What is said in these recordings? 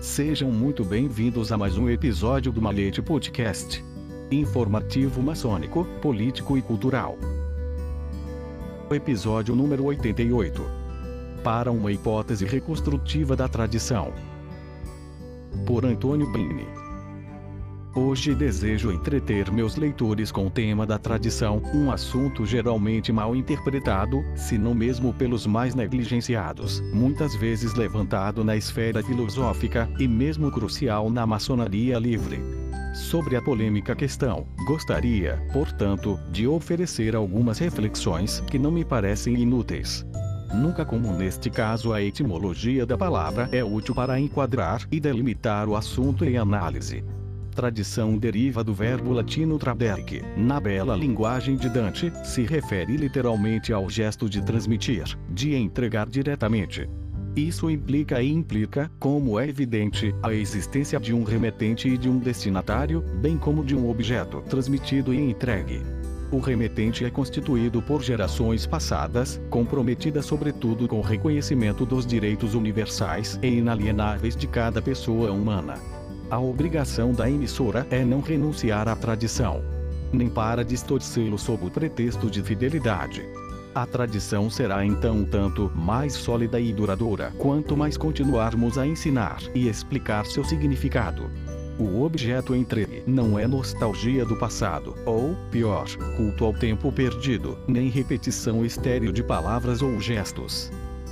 Sejam muito bem-vindos a mais um episódio do Malete Podcast. Informativo maçônico, político e cultural. Episódio número 88. Para uma hipótese reconstrutiva da tradição. Por Antônio Bini. Hoje desejo entreter meus leitores com o tema da tradição, um assunto geralmente mal interpretado, se não mesmo pelos mais negligenciados, muitas vezes levantado na esfera filosófica, e mesmo crucial na maçonaria livre. Sobre a polêmica questão, gostaria, portanto, de oferecer algumas reflexões que não me parecem inúteis. Nunca como neste caso a etimologia da palavra é útil para enquadrar e delimitar o assunto em análise tradição deriva do verbo latino tradere, na bela linguagem de Dante, se refere literalmente ao gesto de transmitir, de entregar diretamente. Isso implica e implica, como é evidente, a existência de um remetente e de um destinatário, bem como de um objeto transmitido e entregue. O remetente é constituído por gerações passadas, comprometidas sobretudo com o reconhecimento dos direitos universais e inalienáveis de cada pessoa humana. A obrigação da emissora é não renunciar à tradição, nem para distorcê-lo sob o pretexto de fidelidade. A tradição será então tanto mais sólida e duradoura quanto mais continuarmos a ensinar e explicar seu significado. O objeto entregue não é nostalgia do passado, ou, pior, culto ao tempo perdido, nem repetição estéril de palavras ou gestos.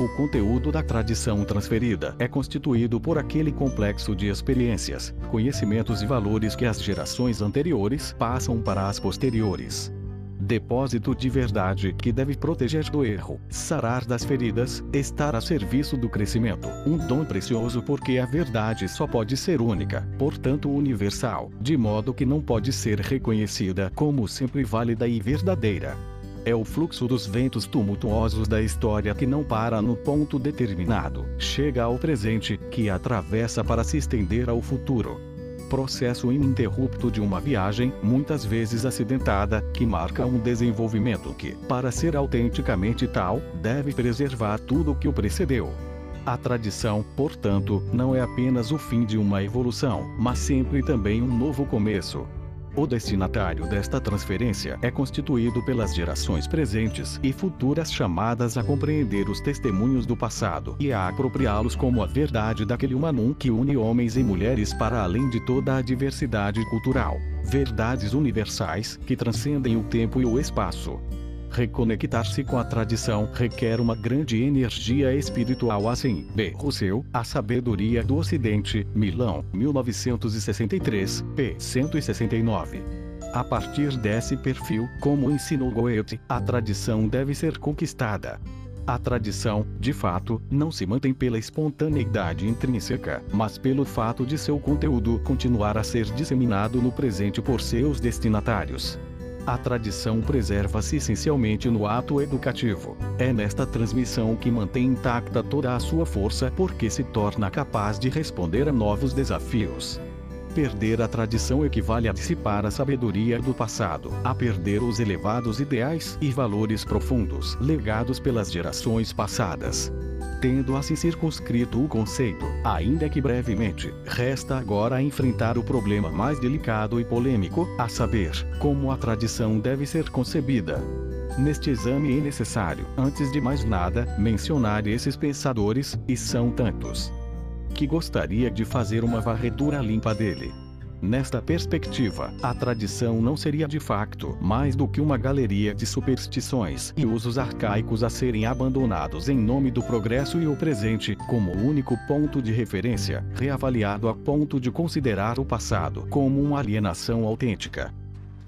O conteúdo da tradição transferida é constituído por aquele complexo de experiências, conhecimentos e valores que as gerações anteriores passam para as posteriores. Depósito de verdade que deve proteger do erro, sarar das feridas, estar a serviço do crescimento. Um dom precioso porque a verdade só pode ser única, portanto universal, de modo que não pode ser reconhecida como sempre válida e verdadeira. É o fluxo dos ventos tumultuosos da história que não para no ponto determinado, chega ao presente, que atravessa para se estender ao futuro. Processo ininterrupto de uma viagem, muitas vezes acidentada, que marca um desenvolvimento que, para ser autenticamente tal, deve preservar tudo o que o precedeu. A tradição, portanto, não é apenas o fim de uma evolução, mas sempre também um novo começo, o destinatário desta transferência é constituído pelas gerações presentes e futuras chamadas a compreender os testemunhos do passado e a apropriá-los como a verdade daquele humanum que une homens e mulheres para além de toda a diversidade cultural. Verdades universais que transcendem o tempo e o espaço. Reconectar-se com a tradição requer uma grande energia espiritual assim. B. Rousseau, A Sabedoria do Ocidente, Milão, 1963, p. 169. A partir desse perfil, como ensinou Goethe, a tradição deve ser conquistada. A tradição, de fato, não se mantém pela espontaneidade intrínseca, mas pelo fato de seu conteúdo continuar a ser disseminado no presente por seus destinatários. A tradição preserva-se essencialmente no ato educativo. É nesta transmissão que mantém intacta toda a sua força porque se torna capaz de responder a novos desafios. Perder a tradição equivale a dissipar a sabedoria do passado, a perder os elevados ideais e valores profundos legados pelas gerações passadas tendo assim circunscrito o conceito, ainda que brevemente, resta agora enfrentar o problema mais delicado e polêmico, a saber, como a tradição deve ser concebida. Neste exame é necessário, antes de mais nada, mencionar esses pensadores, e são tantos, que gostaria de fazer uma varredura limpa dele. Nesta perspectiva, a tradição não seria de facto mais do que uma galeria de superstições e usos arcaicos a serem abandonados em nome do progresso e o presente, como único ponto de referência, reavaliado a ponto de considerar o passado como uma alienação autêntica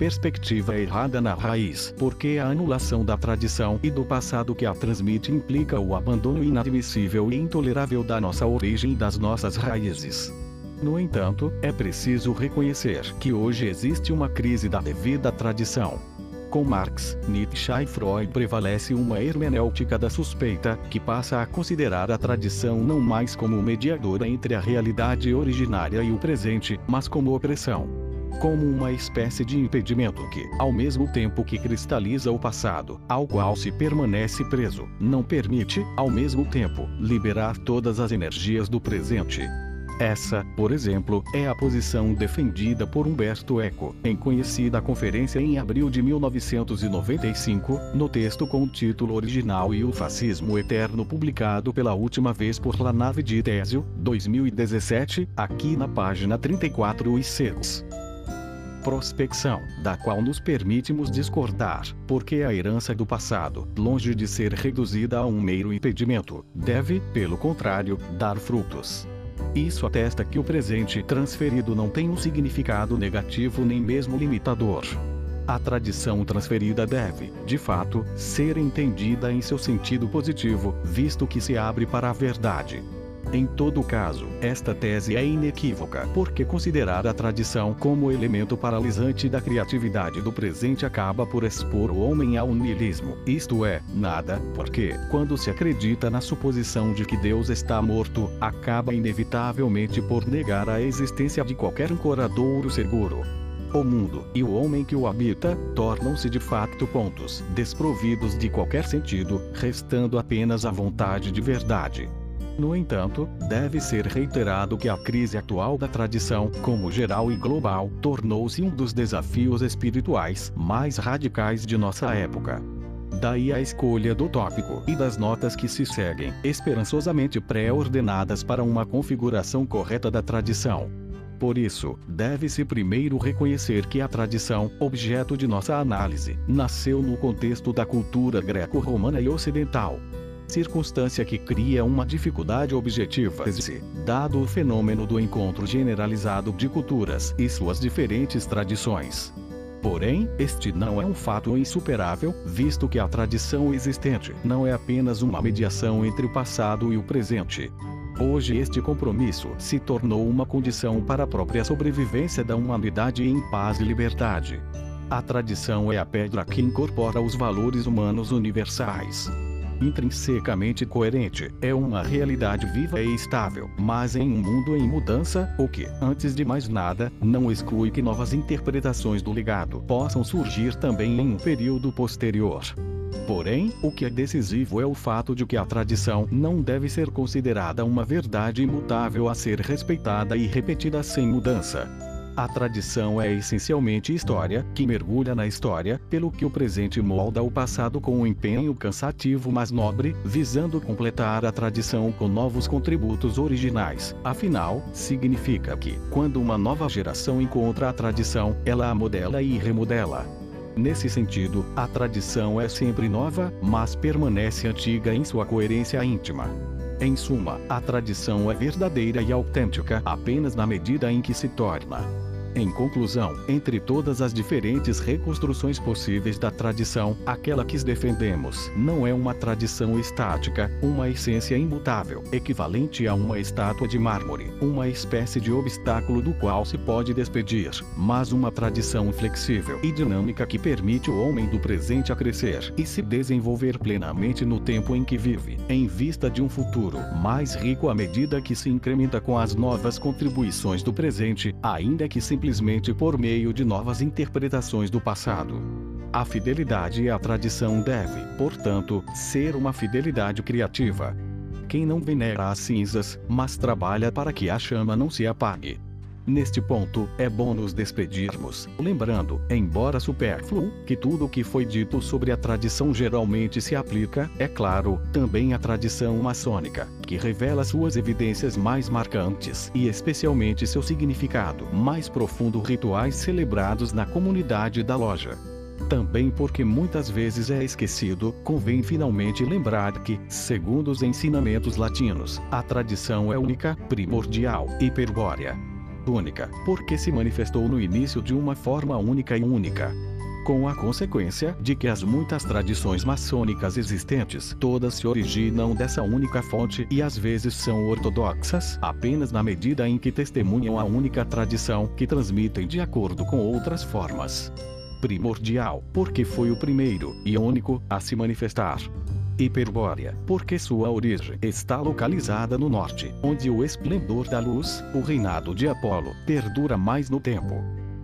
perspectiva errada na raiz, porque a anulação da tradição e do passado que a transmite implica o abandono inadmissível e intolerável da nossa origem e das nossas raízes. No entanto, é preciso reconhecer que hoje existe uma crise da devida tradição. Com Marx, Nietzsche e Freud prevalece uma hermenêutica da suspeita, que passa a considerar a tradição não mais como mediadora entre a realidade originária e o presente, mas como opressão. como uma espécie de impedimento que, ao mesmo tempo que cristaliza o passado, ao qual se permanece preso, não permite, ao mesmo tempo, liberar todas as energias do presente. Essa, por exemplo, é a posição defendida por Humberto Eco, em conhecida conferência em abril de 1995, no texto com o título original e o Fascismo Eterno publicado pela última vez por La Nave de Tésio, 2017, aqui na página 34 e 6 prospecção, da qual nos permitimos discordar, porque a herança do passado, longe de ser reduzida a um mero impedimento, deve, pelo contrário, dar frutos. Isso atesta que o presente transferido não tem um significado negativo nem mesmo limitador. A tradição transferida deve, de fato, ser entendida em seu sentido positivo, visto que se abre para a verdade, em todo caso, esta tese é inequívoca, porque considerar a tradição como elemento paralisante da criatividade do presente acaba por expor o homem ao niilismo, isto é, nada, porque, quando se acredita na suposição de que Deus está morto, acaba inevitavelmente por negar a existência de qualquer ancoradouro seguro. O mundo e o homem que o habita tornam-se de facto pontos desprovidos de qualquer sentido, restando apenas a vontade de verdade. No entanto, deve ser reiterado que a crise atual da tradição, como geral e global, tornou-se um dos desafios espirituais mais radicais de nossa época. Daí a escolha do tópico e das notas que se seguem, esperançosamente pré-ordenadas para uma configuração correta da tradição. Por isso, deve-se primeiro reconhecer que a tradição, objeto de nossa análise, nasceu no contexto da cultura greco-romana e ocidental, circunstância que cria uma dificuldade objetiva, dado o fenômeno do encontro generalizado de culturas e suas diferentes tradições. Porém, este não é um fato insuperável, visto que a tradição existente não é apenas uma mediação entre o passado e o presente. Hoje este compromisso se tornou uma condição para a própria sobrevivência da humanidade em paz e liberdade. A tradição é a pedra que incorpora os valores humanos universais intrinsecamente coerente, é uma realidade viva e estável, mas em um mundo em mudança, o que, antes de mais nada, não exclui que novas interpretações do legado possam surgir também em um período posterior. Porém, o que é decisivo é o fato de que a tradição não deve ser considerada uma verdade imutável a ser respeitada e repetida sem mudança. A tradição é essencialmente história, que mergulha na história, pelo que o presente molda o passado com um empenho cansativo mas nobre, visando completar a tradição com novos contributos originais. Afinal, significa que, quando uma nova geração encontra a tradição, ela a modela e remodela. Nesse sentido, a tradição é sempre nova, mas permanece antiga em sua coerência íntima. Em suma, a tradição é verdadeira e autêntica apenas na medida em que se torna em conclusão, entre todas as diferentes reconstruções possíveis da tradição, aquela que defendemos não é uma tradição estática, uma essência imutável, equivalente a uma estátua de mármore, uma espécie de obstáculo do qual se pode despedir, mas uma tradição flexível e dinâmica que permite o homem do presente a crescer e se desenvolver plenamente no tempo em que vive, em vista de um futuro mais rico à medida que se incrementa com as novas contribuições do presente, ainda que se simplesmente por meio de novas interpretações do passado. A fidelidade à tradição deve, portanto, ser uma fidelidade criativa. Quem não venera as cinzas, mas trabalha para que a chama não se apague. Neste ponto, é bom nos despedirmos, lembrando, embora supérfluo, que tudo o que foi dito sobre a tradição geralmente se aplica, é claro, também à tradição maçônica, que revela suas evidências mais marcantes e especialmente seu significado mais profundo rituais celebrados na comunidade da loja. Também porque muitas vezes é esquecido, convém finalmente lembrar que, segundo os ensinamentos latinos, a tradição é única, primordial e perbórea única, porque se manifestou no início de uma forma única e única. Com a consequência de que as muitas tradições maçônicas existentes todas se originam dessa única fonte e às vezes são ortodoxas apenas na medida em que testemunham a única tradição que transmitem de acordo com outras formas. Primordial, porque foi o primeiro e único a se manifestar. Hiperbórea, porque sua origem está localizada no norte, onde o esplendor da luz, o reinado de Apolo, perdura mais no tempo.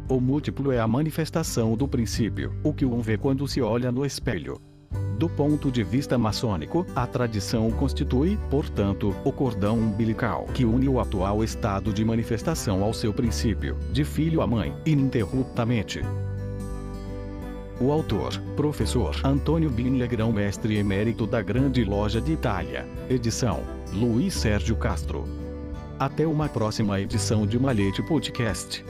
O múltiplo é a manifestação do princípio, o que um vê quando se olha no espelho. Do ponto de vista maçônico, a tradição constitui, portanto, o cordão umbilical que une o atual estado de manifestação ao seu princípio, de filho a mãe, ininterruptamente. O autor, professor Antônio Bini grão-mestre emérito da Grande Loja de Itália. Edição: Luiz Sérgio Castro. Até uma próxima edição de Malhete Podcast.